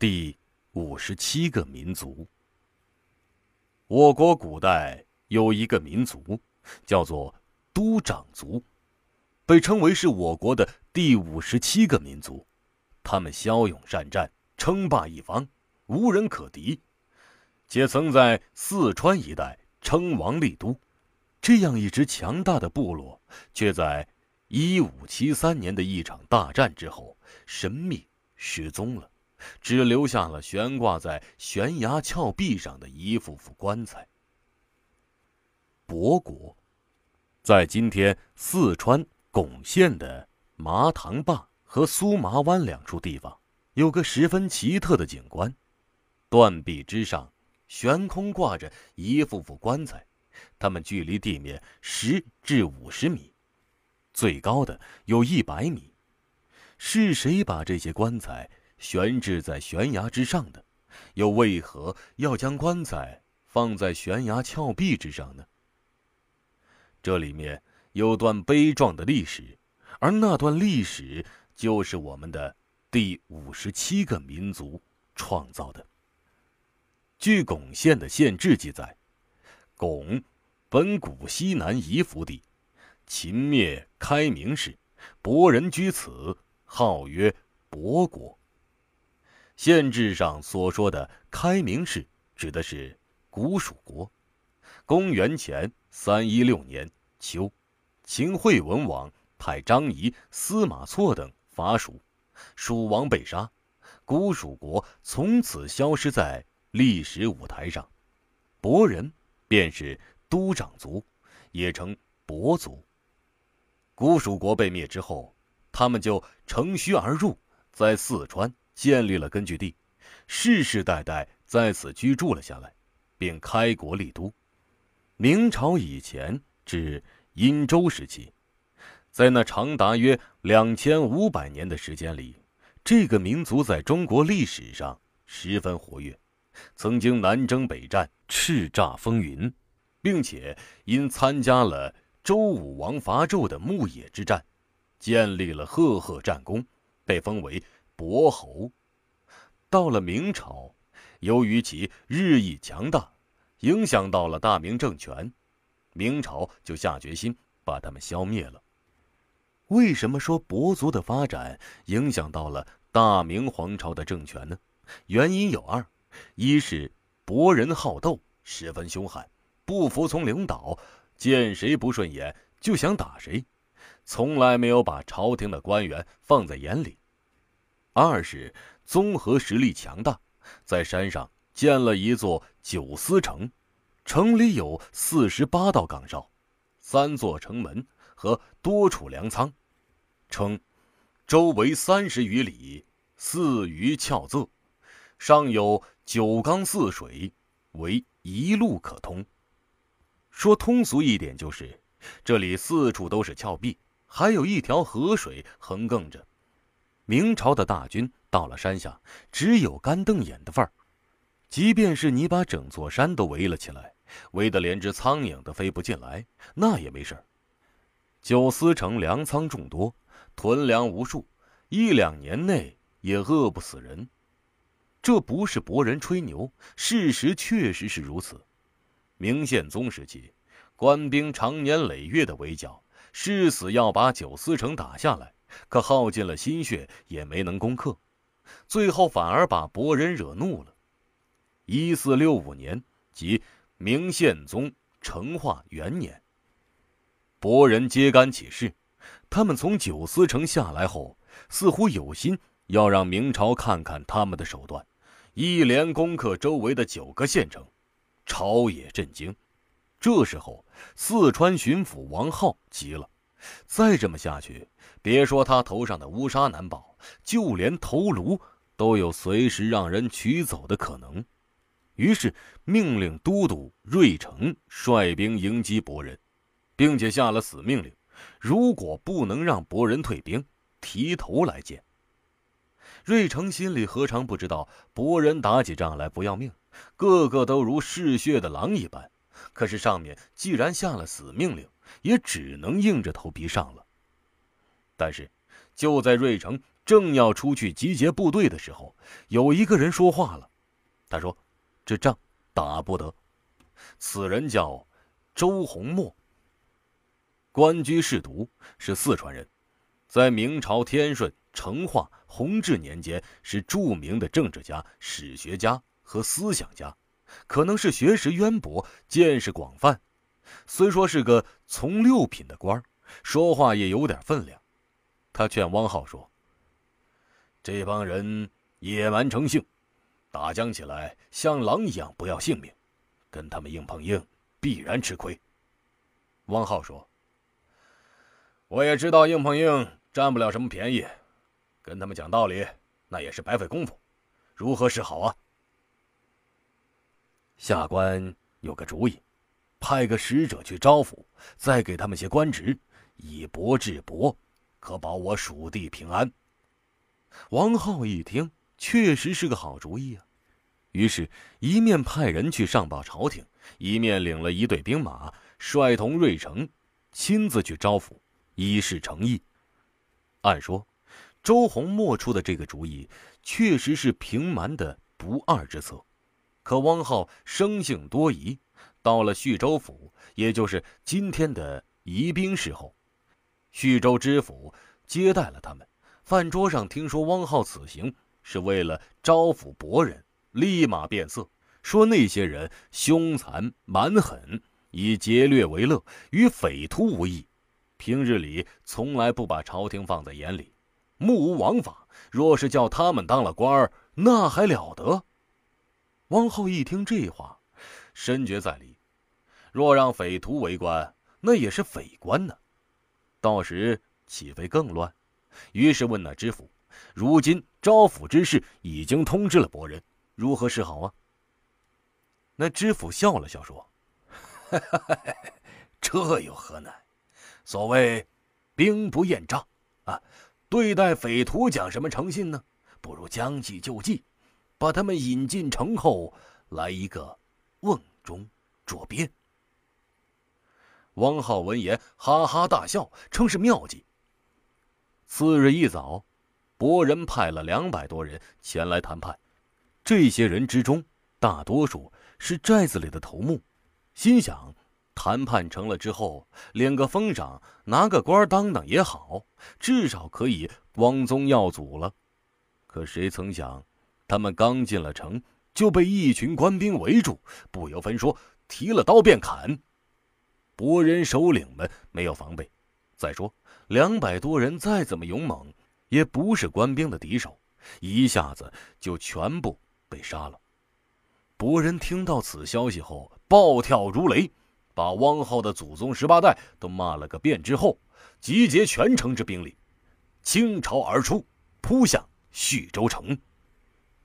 第五十七个民族。我国古代有一个民族，叫做都长族，被称为是我国的第五十七个民族。他们骁勇善战，称霸一方，无人可敌，且曾在四川一带称王立都。这样一支强大的部落，却在一五七三年的一场大战之后神秘失踪了。只留下了悬挂在悬崖峭壁上的一副副棺材。博古，在今天四川珙县的麻塘坝和苏麻湾两处地方，有个十分奇特的景观：断壁之上悬空挂着一副副棺材，它们距离地面十至五十米，最高的有一百米。是谁把这些棺材？悬置在悬崖之上的，又为何要将棺材放在悬崖峭壁之上呢？这里面有段悲壮的历史，而那段历史就是我们的第五十七个民族创造的。据巩县的县志记载，巩本古西南夷服地，秦灭开明氏，伯人居此，号曰伯国。县志上所说的开明氏，指的是古蜀国。公元前三一六年秋，秦惠文王派张仪、司马错等伐蜀，蜀王被杀，古蜀国从此消失在历史舞台上。伯人便是都长族，也称伯族。古蜀国被灭之后，他们就乘虚而入，在四川。建立了根据地，世世代代在此居住了下来，并开国立都。明朝以前至殷周时期，在那长达约两千五百年的时间里，这个民族在中国历史上十分活跃，曾经南征北战，叱咤风云，并且因参加了周武王伐纣的牧野之战，建立了赫赫战功，被封为。伯侯，到了明朝，由于其日益强大，影响到了大明政权，明朝就下决心把他们消灭了。为什么说伯族的发展影响到了大明皇朝的政权呢？原因有二：一是伯人好斗，十分凶悍，不服从领导，见谁不顺眼就想打谁，从来没有把朝廷的官员放在眼里。二是综合实力强大，在山上建了一座九司城，城里有四十八道岗哨，三座城门和多处粮仓，称周围三十余里，四余峭仄，上有九缸四水，为一路可通。说通俗一点，就是这里四处都是峭壁，还有一条河水横亘着。明朝的大军到了山下，只有干瞪眼的份儿。即便是你把整座山都围了起来，围得连只苍蝇都飞不进来，那也没事儿。九思城粮仓众多，囤粮无数，一两年内也饿不死人。这不是博人吹牛，事实确实是如此。明宪宗时期，官兵长年累月的围剿，誓死要把九思城打下来。可耗尽了心血也没能攻克，最后反而把伯人惹怒了。一四六五年，即明宪宗成化元年，伯人揭竿起事。他们从九司城下来后，似乎有心要让明朝看看他们的手段，一连攻克周围的九个县城，朝野震惊。这时候，四川巡抚王浩急了。再这么下去，别说他头上的乌纱难保，就连头颅都有随时让人取走的可能。于是命令都督瑞成率兵迎击博人，并且下了死命令：如果不能让博人退兵，提头来见。瑞成心里何尝不知道，博人打起仗来不要命，个个都如嗜血的狼一般。可是上面既然下了死命令，也只能硬着头皮上了。但是，就在瑞城正要出去集结部队的时候，有一个人说话了。他说：“这仗打不得。”此人叫周洪墨，官居士读，是四川人，在明朝天顺、成化、弘治年间是著名的政治家、史学家和思想家，可能是学识渊博、见识广泛。虽说是个从六品的官说话也有点分量。他劝汪浩说：“这帮人野蛮成性，打将起来像狼一样不要性命，跟他们硬碰硬必然吃亏。”汪浩说：“我也知道硬碰硬占不了什么便宜，跟他们讲道理那也是白费功夫，如何是好啊？”下官有个主意。派个使者去招抚，再给他们些官职，以博制博，可保我蜀地平安。王浩一听，确实是个好主意啊，于是，一面派人去上报朝廷，一面领了一队兵马，率同瑞城，亲自去招抚，以示诚意。按说，周洪墨出的这个主意，确实是平蛮的不二之策，可汪浩生性多疑。到了徐州府，也就是今天的宜宾市后，徐州知府接待了他们。饭桌上听说汪浩此行是为了招抚博人，立马变色，说那些人凶残蛮狠，以劫掠为乐，与匪徒无异，平日里从来不把朝廷放在眼里，目无王法。若是叫他们当了官儿，那还了得？汪浩一听这话，深觉在理。若让匪徒为官，那也是匪官呢，到时岂非更乱？于是问那知府：“如今招抚之事已经通知了伯仁，如何是好啊？”那知府笑了笑说：“ 这有何难？所谓兵不厌诈啊，对待匪徒讲什么诚信呢？不如将计就计，把他们引进城后，来一个瓮中捉鳖。”汪浩闻言哈哈大笑，称是妙计。次日一早，博人派了两百多人前来谈判。这些人之中，大多数是寨子里的头目，心想谈判成了之后，领个封赏，拿个官当当也好，至少可以光宗耀祖了。可谁曾想，他们刚进了城，就被一群官兵围住，不由分说，提了刀便砍。博人首领们没有防备，再说两百多人再怎么勇猛，也不是官兵的敌手，一下子就全部被杀了。博人听到此消息后，暴跳如雷，把汪浩的祖宗十八代都骂了个遍。之后，集结全城之兵力，倾巢而出，扑向徐州城。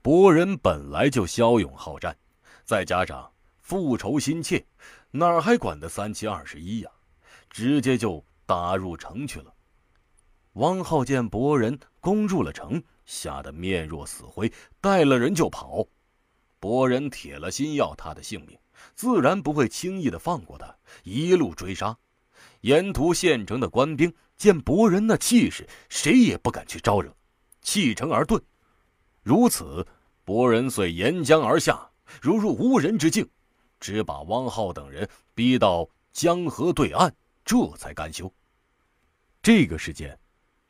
博人本来就骁勇好战，再加上复仇心切。哪儿还管得三七二十一呀？直接就打入城去了。汪浩见博人攻入了城，吓得面若死灰，带了人就跑。博人铁了心要他的性命，自然不会轻易的放过他，一路追杀。沿途县城的官兵见博人那气势，谁也不敢去招惹，弃城而遁。如此，博人遂沿江而下，如入无人之境。只把汪浩等人逼到江河对岸，这才甘休。这个事件，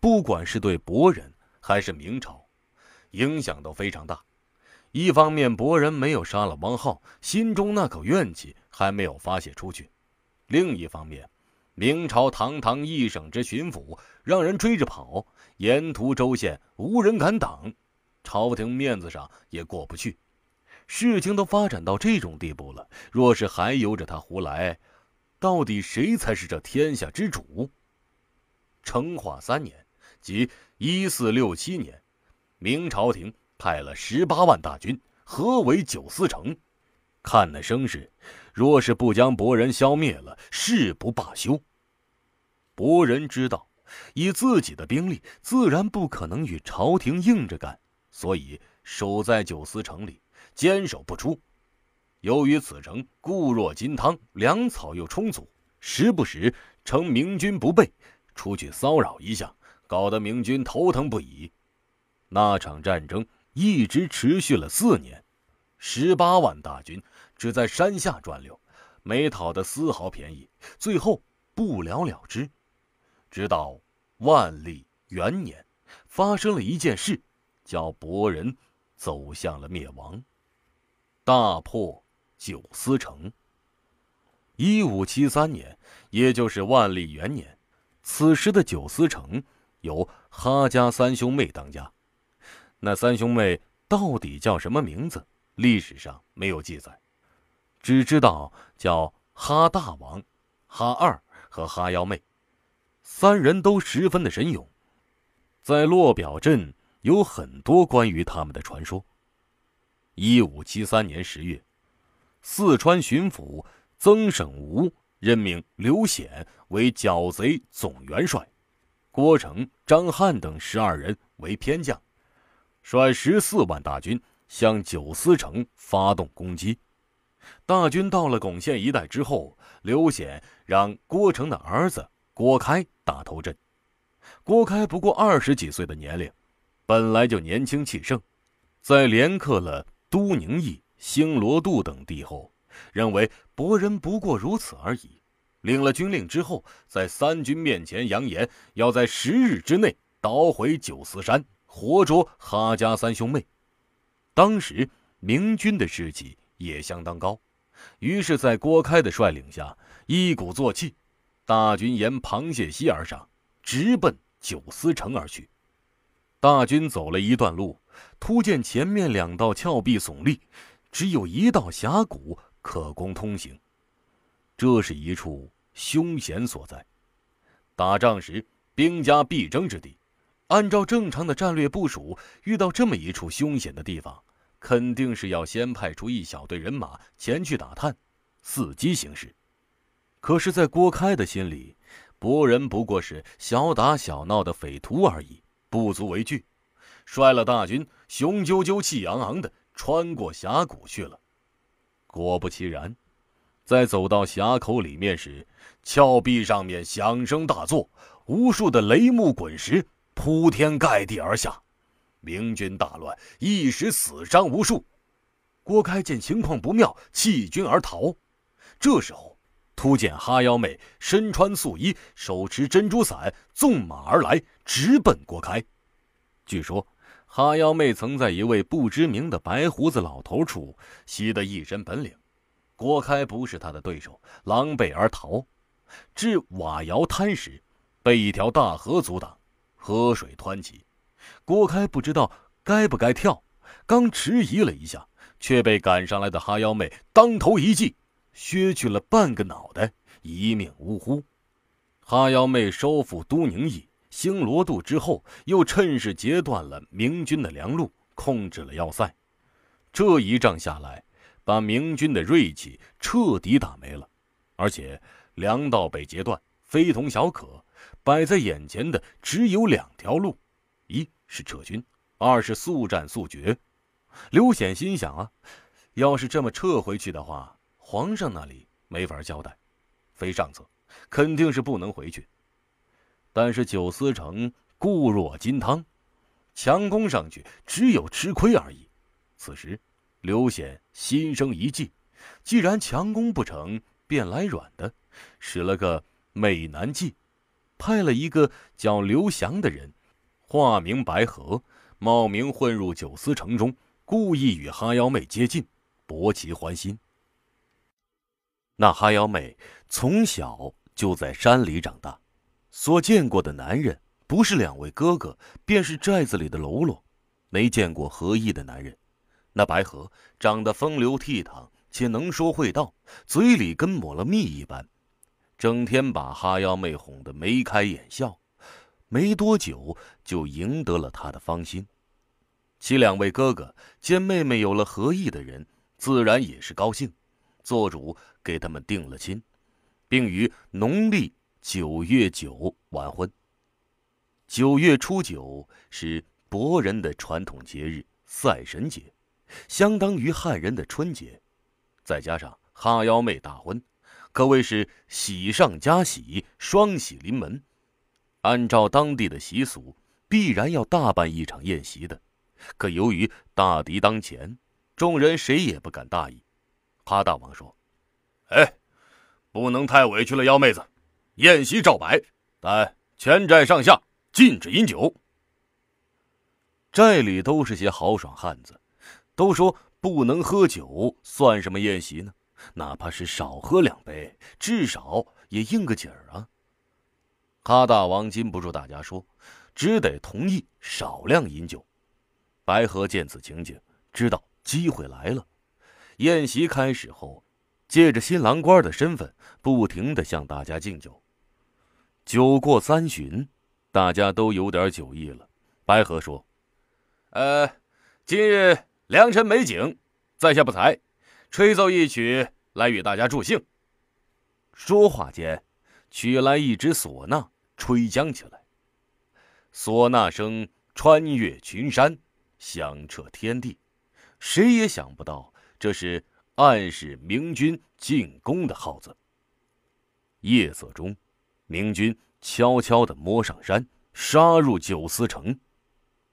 不管是对博人还是明朝，影响都非常大。一方面，博人没有杀了汪浩，心中那口怨气还没有发泄出去；另一方面，明朝堂堂一省之巡抚让人追着跑，沿途州县无人敢挡，朝廷面子上也过不去。事情都发展到这种地步了，若是还由着他胡来，到底谁才是这天下之主？成化三年，即一四六七年，明朝廷派了十八万大军合围九思城，看那声势，若是不将博人消灭了，誓不罢休。博人知道，以自己的兵力，自然不可能与朝廷硬着干，所以守在九思城里。坚守不出，由于此城固若金汤，粮草又充足，时不时称明军不备，出去骚扰一下，搞得明军头疼不已。那场战争一直持续了四年，十八万大军只在山下转溜，没讨得丝毫便宜，最后不了了之。直到万历元年，发生了一件事，叫博人走向了灭亡，大破九思城。一五七三年，也就是万历元年，此时的九思城由哈家三兄妹当家。那三兄妹到底叫什么名字？历史上没有记载，只知道叫哈大王、哈二和哈幺妹，三人都十分的神勇。在落表镇有很多关于他们的传说。一五七三年十月，四川巡抚。曾省吾任命刘显为剿贼总元帅，郭成、张翰等十二人为偏将，率十四万大军向九思城发动攻击。大军到了巩县一带之后，刘显让郭成的儿子郭开打头阵。郭开不过二十几岁的年龄，本来就年轻气盛，在连克了都宁邑、兴罗渡等地后。认为博人不过如此而已，领了军令之后，在三军面前扬言要在十日之内捣毁九思山，活捉哈家三兄妹。当时明军的士气也相当高，于是，在郭开的率领下，一鼓作气，大军沿螃蟹溪而上，直奔九思城而去。大军走了一段路，突见前面两道峭壁耸立，只有一道峡谷。可供通行。这是一处凶险所在。打仗时，兵家必争之地。按照正常的战略部署，遇到这么一处凶险的地方，肯定是要先派出一小队人马前去打探，伺机行事。可是，在郭开的心里，博人不过是小打小闹的匪徒而已，不足为惧。率了大军，雄赳赳、气昂昂的穿过峡谷去了。果不其然，在走到峡口里面时，峭壁上面响声大作，无数的雷木滚石铺天盖地而下，明军大乱，一时死伤无数。郭开见情况不妙，弃军而逃。这时候，突见哈腰妹身穿素衣，手持珍珠伞，纵马而来，直奔郭开。据说。哈腰妹曾在一位不知名的白胡子老头处习得一身本领，郭开不是他的对手，狼狈而逃，至瓦窑滩时，被一条大河阻挡，河水湍急，郭开不知道该不该跳，刚迟疑了一下，却被赶上来的哈腰妹当头一记，削去了半个脑袋，一命呜呼。哈腰妹收复都宁邑。兴罗渡之后，又趁势截断了明军的粮路，控制了要塞。这一仗下来，把明军的锐气彻底打没了，而且粮道被截断，非同小可。摆在眼前的只有两条路：一是撤军，二是速战速决。刘显心想啊，要是这么撤回去的话，皇上那里没法交代，非上策，肯定是不能回去。但是九思城固若金汤，强攻上去只有吃亏而已。此时，刘显心生一计，既然强攻不成，便来软的，使了个美男计，派了一个叫刘翔的人，化名白河，冒名混入九思城中，故意与哈腰妹接近，博其欢心。那哈腰妹从小就在山里长大。所见过的男人，不是两位哥哥，便是寨子里的喽啰，没见过合意的男人。那白河长得风流倜傥，且能说会道，嘴里跟抹了蜜一般，整天把哈腰妹哄得眉开眼笑。没多久，就赢得了他的芳心。其两位哥哥见妹妹有了合意的人，自然也是高兴，做主给他们定了亲，并于农历。九月九完婚。九月初九是博人的传统节日赛神节，相当于汉人的春节。再加上哈腰妹大婚，可谓是喜上加喜，双喜临门。按照当地的习俗，必然要大办一场宴席的。可由于大敌当前，众人谁也不敢大意。哈大王说：“哎，不能太委屈了幺妹子。宴席照摆，但全寨上下禁止饮酒。寨里都是些豪爽汉子，都说不能喝酒，算什么宴席呢？哪怕是少喝两杯，至少也应个景儿啊。”哈大王禁不住大家说，只得同意少量饮酒。白河见此情景，知道机会来了。宴席开始后，借着新郎官的身份，不停的向大家敬酒。酒过三巡，大家都有点酒意了。白河说：“呃，今日良辰美景，在下不才，吹奏一曲来与大家助兴。”说话间，取来一支唢呐，吹将起来。唢呐声穿越群山。响彻天地，谁也想不到这是暗示明军进攻的号子。夜色中，明军悄悄地摸上山，杀入九思城。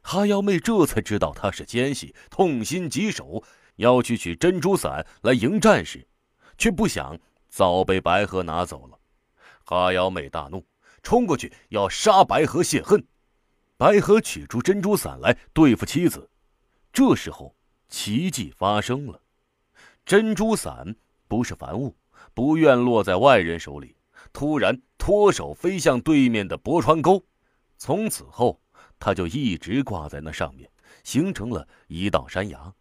哈幺妹这才知道他是奸细，痛心疾首，要去取珍珠伞来迎战时，却不想早被白河拿走了。哈幺妹大怒，冲过去要杀白河泄恨。白河取出珍珠伞来对付妻子，这时候奇迹发生了，珍珠伞不是凡物，不愿落在外人手里，突然脱手飞向对面的博川沟，从此后他就一直挂在那上面，形成了一道山崖。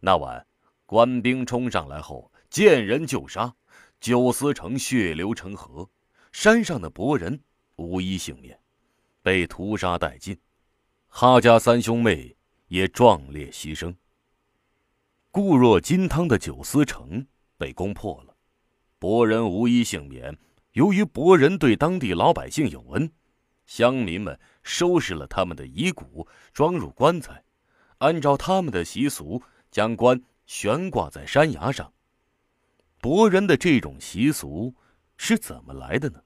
那晚官兵冲上来后，见人就杀，九思城血流成河，山上的博人无一幸免。被屠杀殆尽，哈家三兄妹也壮烈牺牲。固若金汤的九思城被攻破了，博人无一幸免。由于博人对当地老百姓有恩，乡民们收拾了他们的遗骨，装入棺材，按照他们的习俗，将棺悬挂在山崖上。博人的这种习俗是怎么来的呢？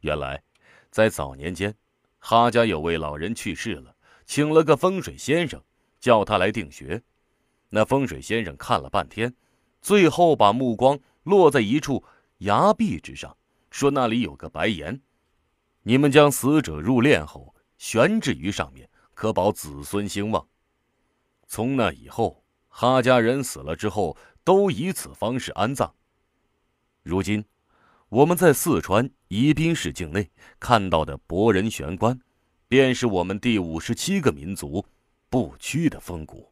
原来，在早年间。哈家有位老人去世了，请了个风水先生，叫他来定穴。那风水先生看了半天，最后把目光落在一处崖壁之上，说那里有个白岩，你们将死者入殓后悬置于上面，可保子孙兴旺。从那以后，哈家人死了之后都以此方式安葬。如今。我们在四川宜宾市境内看到的博人悬棺，便是我们第五十七个民族不屈的风骨。